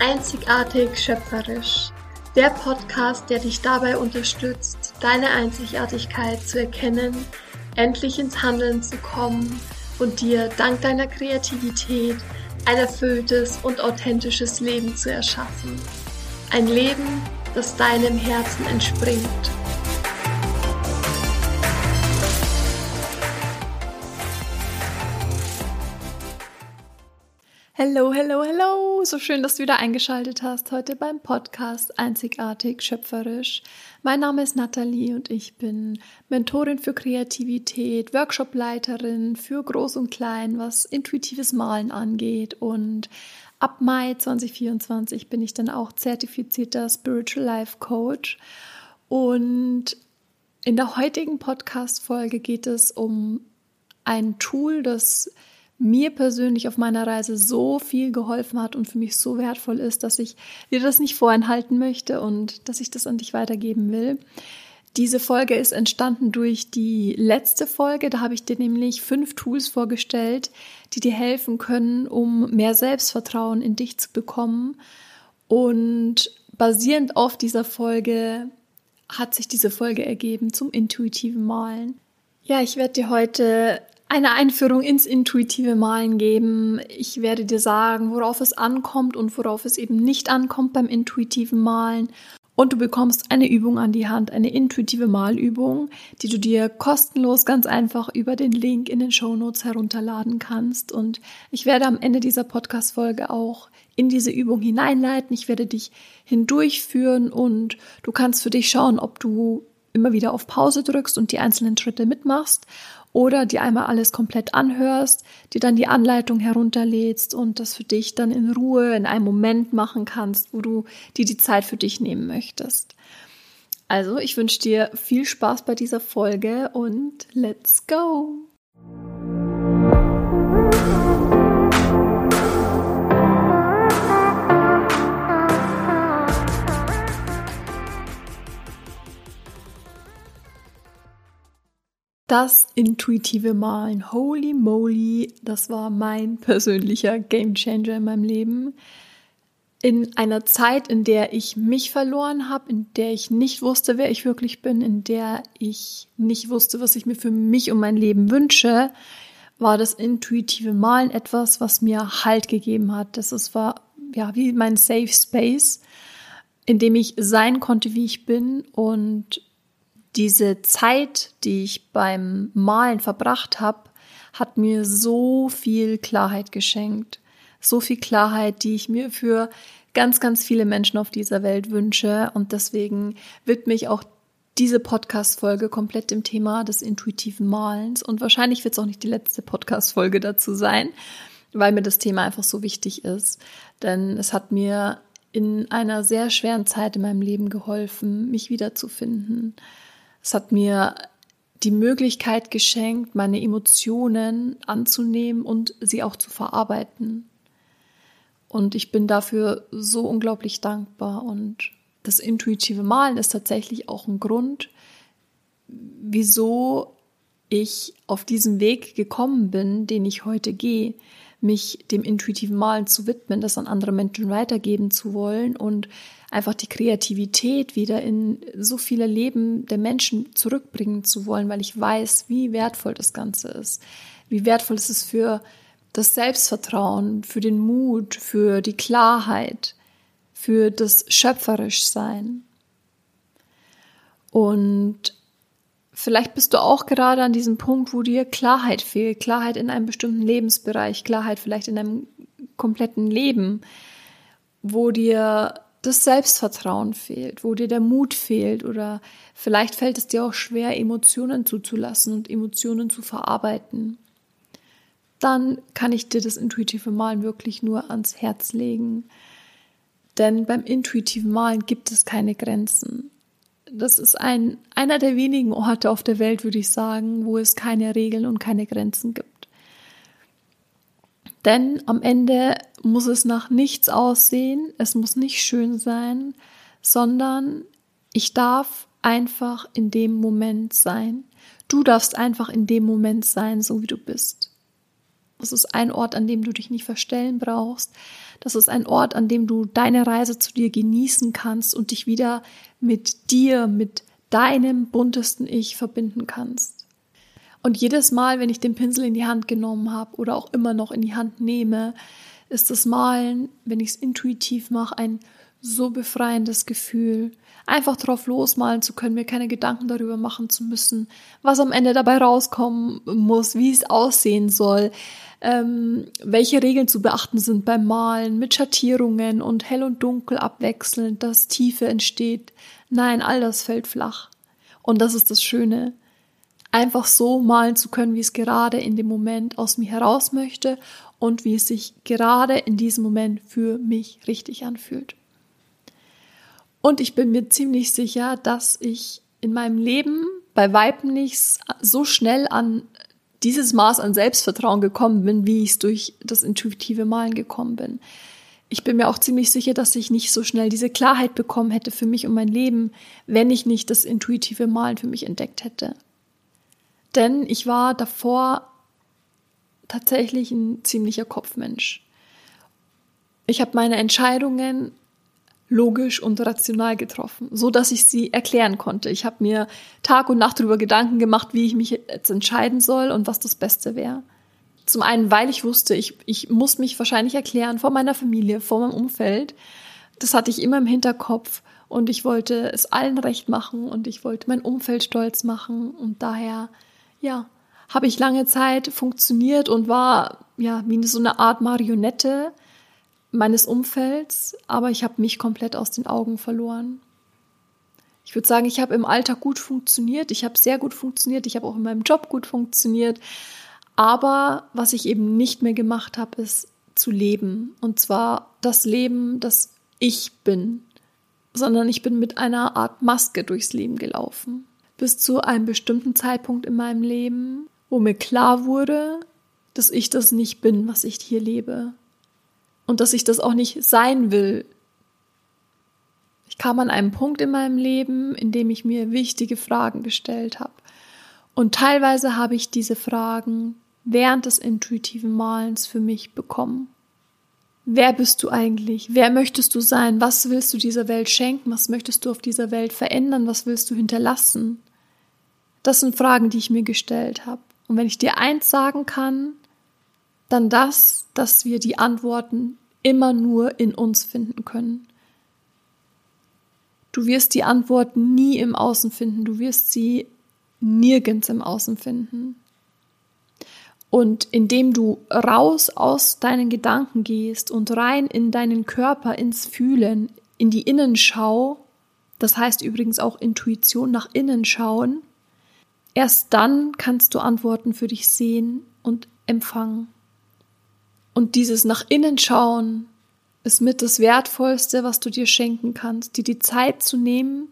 Einzigartig schöpferisch. Der Podcast, der dich dabei unterstützt, deine Einzigartigkeit zu erkennen, endlich ins Handeln zu kommen und dir dank deiner Kreativität ein erfülltes und authentisches Leben zu erschaffen. Ein Leben, das deinem Herzen entspringt. Hello, hello, hello! So schön, dass du wieder eingeschaltet hast heute beim Podcast Einzigartig Schöpferisch. Mein Name ist Nathalie und ich bin Mentorin für Kreativität, Workshopleiterin für Groß und Klein, was intuitives Malen angeht. Und ab Mai 2024 bin ich dann auch zertifizierter Spiritual Life Coach. Und in der heutigen Podcast-Folge geht es um ein Tool, das mir persönlich auf meiner Reise so viel geholfen hat und für mich so wertvoll ist, dass ich dir das nicht vorenthalten möchte und dass ich das an dich weitergeben will. Diese Folge ist entstanden durch die letzte Folge. Da habe ich dir nämlich fünf Tools vorgestellt, die dir helfen können, um mehr Selbstvertrauen in dich zu bekommen. Und basierend auf dieser Folge hat sich diese Folge ergeben zum intuitiven Malen. Ja, ich werde dir heute eine Einführung ins intuitive Malen geben. Ich werde dir sagen, worauf es ankommt und worauf es eben nicht ankommt beim intuitiven Malen. Und du bekommst eine Übung an die Hand, eine intuitive Malübung, die du dir kostenlos ganz einfach über den Link in den Show Notes herunterladen kannst. Und ich werde am Ende dieser Podcast-Folge auch in diese Übung hineinleiten. Ich werde dich hindurchführen und du kannst für dich schauen, ob du immer wieder auf Pause drückst und die einzelnen Schritte mitmachst oder dir einmal alles komplett anhörst, dir dann die Anleitung herunterlädst und das für dich dann in Ruhe in einem Moment machen kannst, wo du dir die Zeit für dich nehmen möchtest. Also, ich wünsche dir viel Spaß bei dieser Folge und let's go! Das intuitive Malen, holy moly, das war mein persönlicher Gamechanger in meinem Leben. In einer Zeit, in der ich mich verloren habe, in der ich nicht wusste, wer ich wirklich bin, in der ich nicht wusste, was ich mir für mich und mein Leben wünsche, war das intuitive Malen etwas, was mir Halt gegeben hat. Das war ja wie mein Safe Space, in dem ich sein konnte, wie ich bin und diese Zeit, die ich beim Malen verbracht habe, hat mir so viel Klarheit geschenkt. So viel Klarheit, die ich mir für ganz, ganz viele Menschen auf dieser Welt wünsche. Und deswegen widme ich auch diese Podcast-Folge komplett dem Thema des intuitiven Malens. Und wahrscheinlich wird es auch nicht die letzte Podcast-Folge dazu sein, weil mir das Thema einfach so wichtig ist. Denn es hat mir in einer sehr schweren Zeit in meinem Leben geholfen, mich wiederzufinden. Es hat mir die Möglichkeit geschenkt, meine Emotionen anzunehmen und sie auch zu verarbeiten. Und ich bin dafür so unglaublich dankbar. Und das intuitive Malen ist tatsächlich auch ein Grund, wieso ich auf diesen Weg gekommen bin, den ich heute gehe, mich dem intuitiven Malen zu widmen, das an andere Menschen weitergeben zu wollen und einfach die Kreativität wieder in so viele Leben der Menschen zurückbringen zu wollen, weil ich weiß, wie wertvoll das Ganze ist. Wie wertvoll ist es für das Selbstvertrauen, für den Mut, für die Klarheit, für das Schöpferischsein. Und vielleicht bist du auch gerade an diesem Punkt, wo dir Klarheit fehlt, Klarheit in einem bestimmten Lebensbereich, Klarheit vielleicht in einem kompletten Leben, wo dir das Selbstvertrauen fehlt, wo dir der Mut fehlt oder vielleicht fällt es dir auch schwer, Emotionen zuzulassen und Emotionen zu verarbeiten, dann kann ich dir das intuitive Malen wirklich nur ans Herz legen. Denn beim intuitiven Malen gibt es keine Grenzen. Das ist ein, einer der wenigen Orte auf der Welt, würde ich sagen, wo es keine Regeln und keine Grenzen gibt. Denn am Ende muss es nach nichts aussehen, es muss nicht schön sein, sondern ich darf einfach in dem Moment sein. Du darfst einfach in dem Moment sein, so wie du bist. Das ist ein Ort, an dem du dich nicht verstellen brauchst. Das ist ein Ort, an dem du deine Reise zu dir genießen kannst und dich wieder mit dir, mit deinem buntesten Ich verbinden kannst. Und jedes Mal, wenn ich den Pinsel in die Hand genommen habe oder auch immer noch in die Hand nehme, ist das Malen, wenn ich es intuitiv mache, ein so befreiendes Gefühl. Einfach drauf losmalen zu können, mir keine Gedanken darüber machen zu müssen, was am Ende dabei rauskommen muss, wie es aussehen soll, ähm, welche Regeln zu beachten sind beim Malen, mit Schattierungen und hell und dunkel abwechselnd, dass Tiefe entsteht. Nein, all das fällt flach. Und das ist das Schöne. Einfach so malen zu können, wie es gerade in dem Moment aus mir heraus möchte und wie es sich gerade in diesem Moment für mich richtig anfühlt. Und ich bin mir ziemlich sicher, dass ich in meinem Leben bei Weitem nicht so schnell an dieses Maß an Selbstvertrauen gekommen bin, wie ich es durch das intuitive Malen gekommen bin. Ich bin mir auch ziemlich sicher, dass ich nicht so schnell diese Klarheit bekommen hätte für mich und mein Leben, wenn ich nicht das intuitive Malen für mich entdeckt hätte. Denn ich war davor tatsächlich ein ziemlicher Kopfmensch. Ich habe meine Entscheidungen logisch und rational getroffen, so dass ich sie erklären konnte. Ich habe mir Tag und Nacht darüber Gedanken gemacht, wie ich mich jetzt entscheiden soll und was das Beste wäre. Zum einen, weil ich wusste, ich, ich muss mich wahrscheinlich erklären vor meiner Familie, vor meinem Umfeld. Das hatte ich immer im Hinterkopf und ich wollte es allen recht machen und ich wollte mein Umfeld stolz machen und daher, ja, habe ich lange Zeit funktioniert und war ja wie so eine Art Marionette meines Umfelds, aber ich habe mich komplett aus den Augen verloren. Ich würde sagen, ich habe im Alltag gut funktioniert, ich habe sehr gut funktioniert, ich habe auch in meinem Job gut funktioniert, aber was ich eben nicht mehr gemacht habe, ist zu leben und zwar das Leben, das ich bin, sondern ich bin mit einer Art Maske durchs Leben gelaufen. Bis zu einem bestimmten Zeitpunkt in meinem Leben, wo mir klar wurde, dass ich das nicht bin, was ich hier lebe und dass ich das auch nicht sein will. Ich kam an einem Punkt in meinem Leben, in dem ich mir wichtige Fragen gestellt habe. Und teilweise habe ich diese Fragen während des intuitiven Malens für mich bekommen. Wer bist du eigentlich? Wer möchtest du sein? Was willst du dieser Welt schenken? Was möchtest du auf dieser Welt verändern? Was willst du hinterlassen? Das sind Fragen, die ich mir gestellt habe. Und wenn ich dir eins sagen kann, dann das, dass wir die Antworten immer nur in uns finden können. Du wirst die Antworten nie im Außen finden, du wirst sie nirgends im Außen finden. Und indem du raus aus deinen Gedanken gehst und rein in deinen Körper, ins Fühlen, in die Innenschau, das heißt übrigens auch Intuition nach innen schauen, erst dann kannst du Antworten für dich sehen und empfangen. Und dieses nach innen schauen ist mit das Wertvollste, was du dir schenken kannst, dir die Zeit zu nehmen,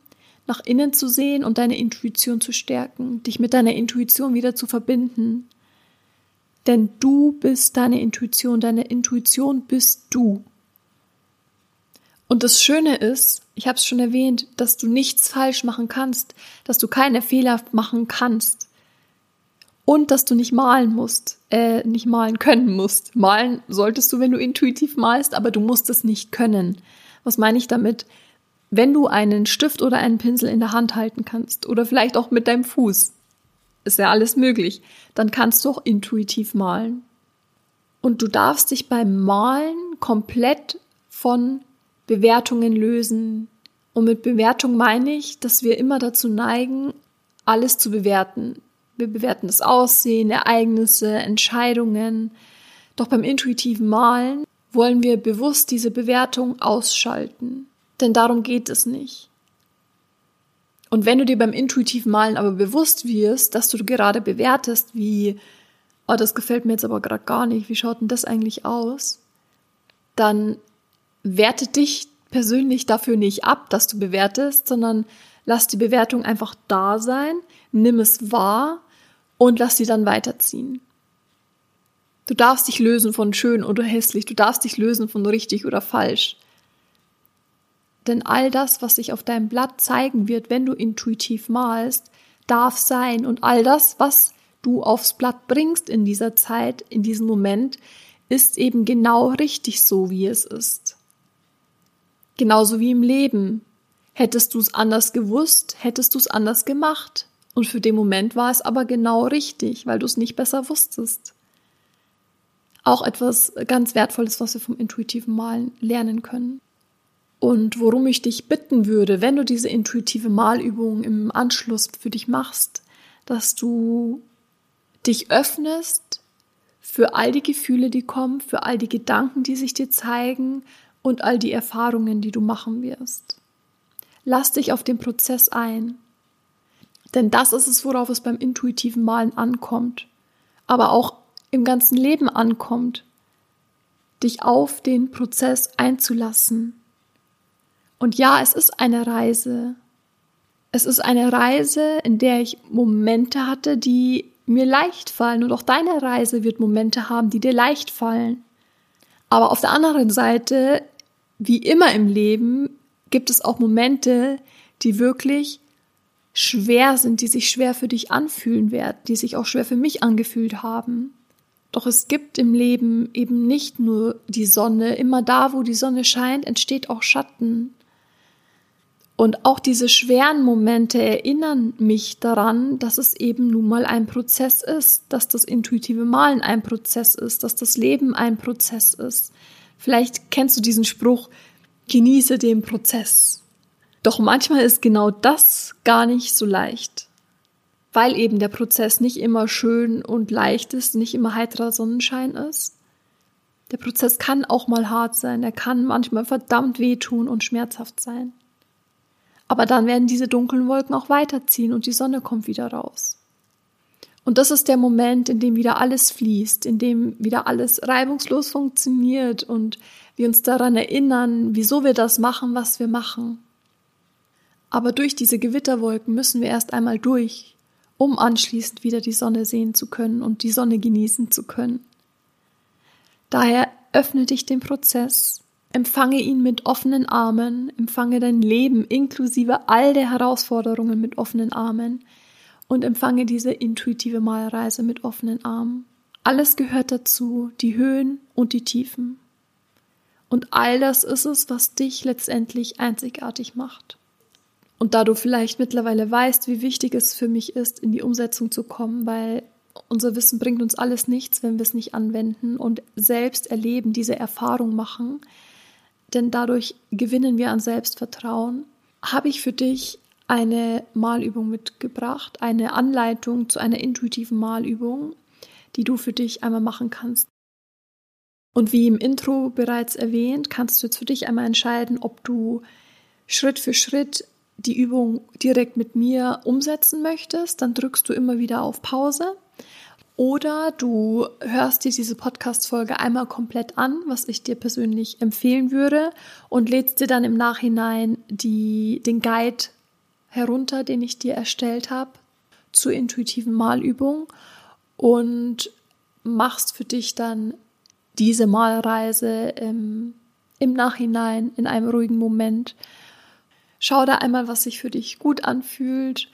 nach innen zu sehen und deine Intuition zu stärken, dich mit deiner Intuition wieder zu verbinden. Denn du bist deine Intuition, deine Intuition bist du. Und das Schöne ist, ich habe es schon erwähnt, dass du nichts falsch machen kannst, dass du keine Fehler machen kannst und dass du nicht malen musst, äh, nicht malen können musst. Malen solltest du, wenn du intuitiv malst, aber du musst es nicht können. Was meine ich damit? Wenn du einen Stift oder einen Pinsel in der Hand halten kannst oder vielleicht auch mit deinem Fuß, ist ja alles möglich, dann kannst du auch intuitiv malen. Und du darfst dich beim Malen komplett von Bewertungen lösen. Und mit Bewertung meine ich, dass wir immer dazu neigen, alles zu bewerten. Wir bewerten das Aussehen, Ereignisse, Entscheidungen. Doch beim intuitiven Malen wollen wir bewusst diese Bewertung ausschalten. Denn darum geht es nicht. Und wenn du dir beim intuitiven Malen aber bewusst wirst, dass du gerade bewertest, wie, oh, das gefällt mir jetzt aber gerade gar nicht, wie schaut denn das eigentlich aus? Dann werte dich persönlich dafür nicht ab, dass du bewertest, sondern lass die Bewertung einfach da sein, nimm es wahr und lass sie dann weiterziehen. Du darfst dich lösen von schön oder hässlich, du darfst dich lösen von richtig oder falsch. Denn all das, was sich auf deinem Blatt zeigen wird, wenn du intuitiv malst, darf sein. Und all das, was du aufs Blatt bringst in dieser Zeit, in diesem Moment, ist eben genau richtig so, wie es ist. Genauso wie im Leben. Hättest du es anders gewusst, hättest du es anders gemacht. Und für den Moment war es aber genau richtig, weil du es nicht besser wusstest. Auch etwas ganz Wertvolles, was wir vom intuitiven Malen lernen können. Und worum ich dich bitten würde, wenn du diese intuitive Malübung im Anschluss für dich machst, dass du dich öffnest für all die Gefühle, die kommen, für all die Gedanken, die sich dir zeigen und all die Erfahrungen, die du machen wirst. Lass dich auf den Prozess ein. Denn das ist es, worauf es beim intuitiven Malen ankommt, aber auch im ganzen Leben ankommt, dich auf den Prozess einzulassen, und ja, es ist eine Reise. Es ist eine Reise, in der ich Momente hatte, die mir leicht fallen. Und auch deine Reise wird Momente haben, die dir leicht fallen. Aber auf der anderen Seite, wie immer im Leben, gibt es auch Momente, die wirklich schwer sind, die sich schwer für dich anfühlen werden, die sich auch schwer für mich angefühlt haben. Doch es gibt im Leben eben nicht nur die Sonne. Immer da, wo die Sonne scheint, entsteht auch Schatten. Und auch diese schweren Momente erinnern mich daran, dass es eben nun mal ein Prozess ist, dass das intuitive Malen ein Prozess ist, dass das Leben ein Prozess ist. Vielleicht kennst du diesen Spruch, genieße den Prozess. Doch manchmal ist genau das gar nicht so leicht, weil eben der Prozess nicht immer schön und leicht ist, nicht immer heiterer Sonnenschein ist. Der Prozess kann auch mal hart sein, er kann manchmal verdammt wehtun und schmerzhaft sein. Aber dann werden diese dunklen Wolken auch weiterziehen und die Sonne kommt wieder raus. Und das ist der Moment, in dem wieder alles fließt, in dem wieder alles reibungslos funktioniert und wir uns daran erinnern, wieso wir das machen, was wir machen. Aber durch diese Gewitterwolken müssen wir erst einmal durch, um anschließend wieder die Sonne sehen zu können und die Sonne genießen zu können. Daher öffne dich dem Prozess, Empfange ihn mit offenen Armen, empfange dein Leben inklusive all der Herausforderungen mit offenen Armen und empfange diese intuitive Malreise mit offenen Armen. Alles gehört dazu, die Höhen und die Tiefen. Und all das ist es, was dich letztendlich einzigartig macht. Und da du vielleicht mittlerweile weißt, wie wichtig es für mich ist, in die Umsetzung zu kommen, weil unser Wissen bringt uns alles nichts, wenn wir es nicht anwenden und selbst erleben, diese Erfahrung machen, denn dadurch gewinnen wir an Selbstvertrauen, habe ich für dich eine Malübung mitgebracht, eine Anleitung zu einer intuitiven Malübung, die du für dich einmal machen kannst. Und wie im Intro bereits erwähnt, kannst du jetzt für dich einmal entscheiden, ob du Schritt für Schritt die Übung direkt mit mir umsetzen möchtest. Dann drückst du immer wieder auf Pause oder du hörst dir diese Podcast-Folge einmal komplett an, was ich dir persönlich empfehlen würde, und lädst dir dann im Nachhinein die, den Guide herunter, den ich dir erstellt habe, zur intuitiven Malübung und machst für dich dann diese Malreise im, im Nachhinein in einem ruhigen Moment. Schau da einmal, was sich für dich gut anfühlt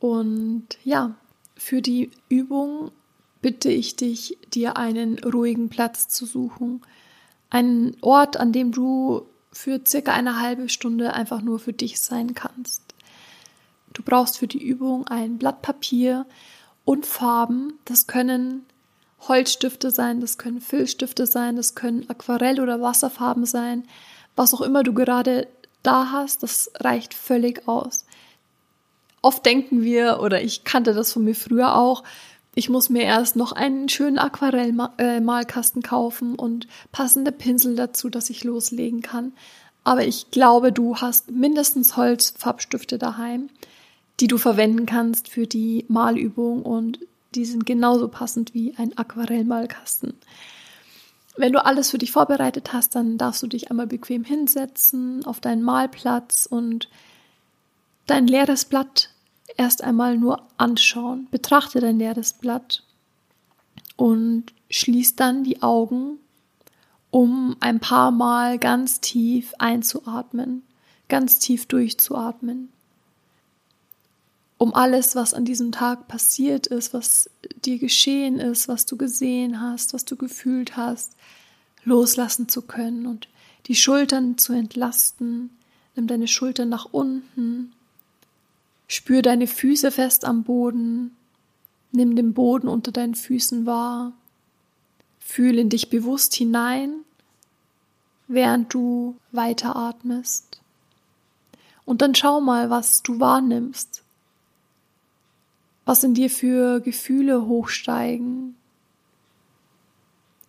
und ja, für die Übung bitte ich dich, dir einen ruhigen Platz zu suchen. Einen Ort, an dem du für circa eine halbe Stunde einfach nur für dich sein kannst. Du brauchst für die Übung ein Blatt Papier und Farben. Das können Holzstifte sein, das können Filzstifte sein, das können Aquarell- oder Wasserfarben sein. Was auch immer du gerade da hast, das reicht völlig aus. Oft denken wir, oder ich kannte das von mir früher auch, ich muss mir erst noch einen schönen Aquarellmalkasten kaufen und passende Pinsel dazu, dass ich loslegen kann. Aber ich glaube, du hast mindestens Holzfarbstifte daheim, die du verwenden kannst für die Malübung und die sind genauso passend wie ein Aquarellmalkasten. Wenn du alles für dich vorbereitet hast, dann darfst du dich einmal bequem hinsetzen auf deinen Malplatz und dein leeres Blatt erst einmal nur anschauen. Betrachte dein leeres Blatt und schließ dann die Augen, um ein paar Mal ganz tief einzuatmen. ganz tief durchzuatmen. Um alles, was an diesem Tag passiert ist, was dir geschehen ist, was du gesehen hast, was du gefühlt hast, loslassen zu können und die Schultern zu entlasten. Nimm deine Schultern nach unten. Spür deine Füße fest am Boden. Nimm den Boden unter deinen Füßen wahr. Fühle in dich bewusst hinein, während du weiteratmest. Und dann schau mal, was du wahrnimmst. Was in dir für Gefühle hochsteigen.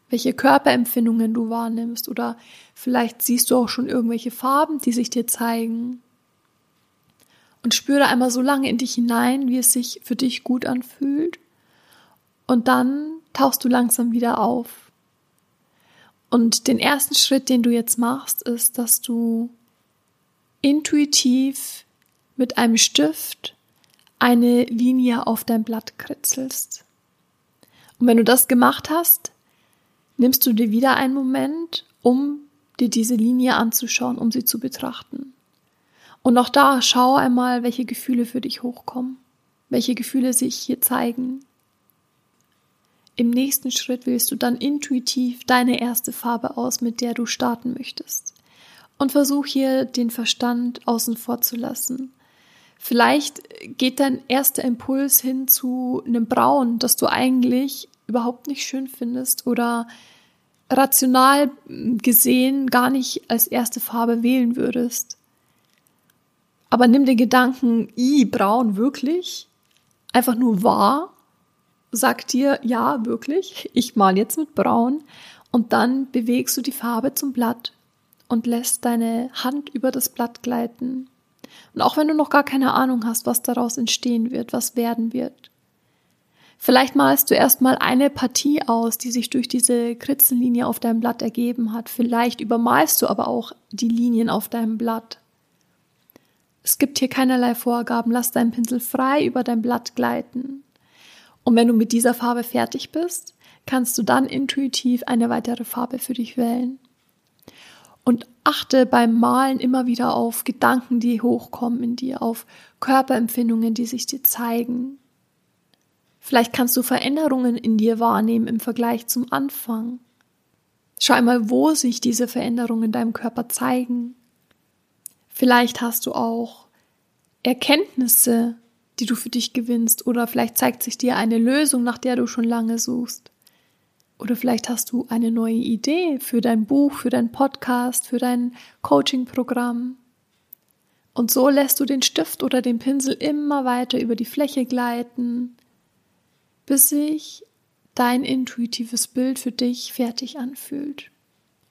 Welche Körperempfindungen du wahrnimmst. Oder vielleicht siehst du auch schon irgendwelche Farben, die sich dir zeigen. Und spüre einmal so lange in dich hinein, wie es sich für dich gut anfühlt. Und dann tauchst du langsam wieder auf. Und den ersten Schritt, den du jetzt machst, ist, dass du intuitiv mit einem Stift eine Linie auf dein Blatt kritzelst. Und wenn du das gemacht hast, nimmst du dir wieder einen Moment, um dir diese Linie anzuschauen, um sie zu betrachten. Und auch da schau einmal, welche Gefühle für dich hochkommen, welche Gefühle sich hier zeigen. Im nächsten Schritt wählst du dann intuitiv deine erste Farbe aus, mit der du starten möchtest und versuch hier den Verstand außen vor zu lassen. Vielleicht geht dein erster Impuls hin zu einem Braun, das du eigentlich überhaupt nicht schön findest oder rational gesehen gar nicht als erste Farbe wählen würdest. Aber nimm den Gedanken, i, braun, wirklich? Einfach nur wahr? Sag dir, ja, wirklich, ich mal jetzt mit braun. Und dann bewegst du die Farbe zum Blatt und lässt deine Hand über das Blatt gleiten. Und auch wenn du noch gar keine Ahnung hast, was daraus entstehen wird, was werden wird. Vielleicht malst du erstmal eine Partie aus, die sich durch diese Kritzellinie auf deinem Blatt ergeben hat. Vielleicht übermalst du aber auch die Linien auf deinem Blatt. Es gibt hier keinerlei Vorgaben. Lass deinen Pinsel frei über dein Blatt gleiten. Und wenn du mit dieser Farbe fertig bist, kannst du dann intuitiv eine weitere Farbe für dich wählen. Und achte beim Malen immer wieder auf Gedanken, die hochkommen in dir, auf Körperempfindungen, die sich dir zeigen. Vielleicht kannst du Veränderungen in dir wahrnehmen im Vergleich zum Anfang. Schau einmal, wo sich diese Veränderungen in deinem Körper zeigen. Vielleicht hast du auch Erkenntnisse, die du für dich gewinnst, oder vielleicht zeigt sich dir eine Lösung, nach der du schon lange suchst. Oder vielleicht hast du eine neue Idee für dein Buch, für dein Podcast, für dein Coaching-Programm. Und so lässt du den Stift oder den Pinsel immer weiter über die Fläche gleiten, bis sich dein intuitives Bild für dich fertig anfühlt.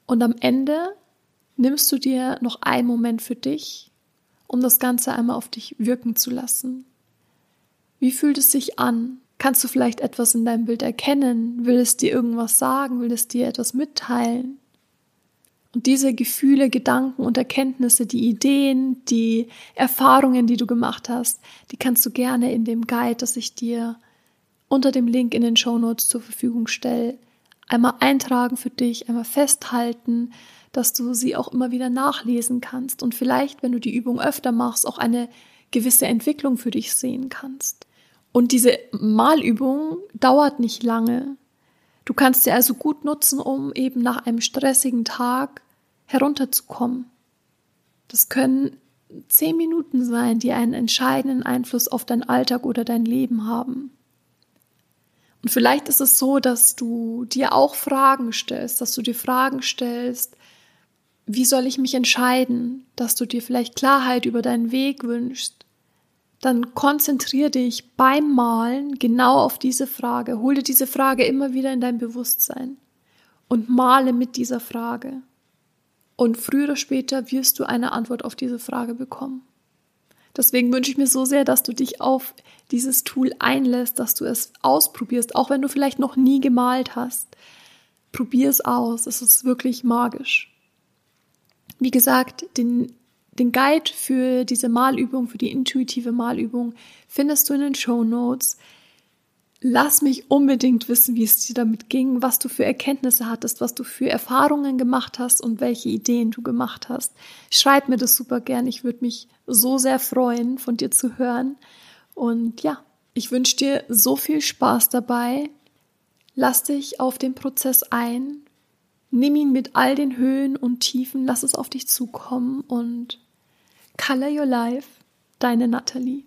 Und am Ende nimmst du dir noch einen Moment für dich, um das Ganze einmal auf dich wirken zu lassen. Wie fühlt es sich an, Kannst du vielleicht etwas in deinem Bild erkennen? Will es dir irgendwas sagen? Will es dir etwas mitteilen? Und diese Gefühle, Gedanken und Erkenntnisse, die Ideen, die Erfahrungen, die du gemacht hast, die kannst du gerne in dem Guide, das ich dir unter dem Link in den Show Notes zur Verfügung stelle, einmal eintragen für dich, einmal festhalten, dass du sie auch immer wieder nachlesen kannst und vielleicht, wenn du die Übung öfter machst, auch eine gewisse Entwicklung für dich sehen kannst. Und diese Malübung dauert nicht lange. Du kannst sie also gut nutzen, um eben nach einem stressigen Tag herunterzukommen. Das können zehn Minuten sein, die einen entscheidenden Einfluss auf deinen Alltag oder dein Leben haben. Und vielleicht ist es so, dass du dir auch Fragen stellst, dass du dir Fragen stellst, wie soll ich mich entscheiden, dass du dir vielleicht Klarheit über deinen Weg wünschst, dann konzentriere dich beim Malen genau auf diese Frage. Hol dir diese Frage immer wieder in dein Bewusstsein und male mit dieser Frage. Und früher oder später wirst du eine Antwort auf diese Frage bekommen. Deswegen wünsche ich mir so sehr, dass du dich auf dieses Tool einlässt, dass du es ausprobierst, auch wenn du vielleicht noch nie gemalt hast. Probier es aus, es ist wirklich magisch. Wie gesagt, den den Guide für diese Malübung, für die intuitive Malübung, findest du in den Show Notes. lass mich unbedingt wissen, wie es dir damit ging, was du für Erkenntnisse hattest, was du für Erfahrungen gemacht hast und welche Ideen du gemacht hast. Schreib mir das super gern. Ich würde mich so sehr freuen, von dir zu hören. Und ja, ich wünsche dir so viel Spaß dabei. Lass dich auf den Prozess ein. Nimm ihn mit all den Höhen und Tiefen. Lass es auf dich zukommen und Color Your Life, deine Nathalie.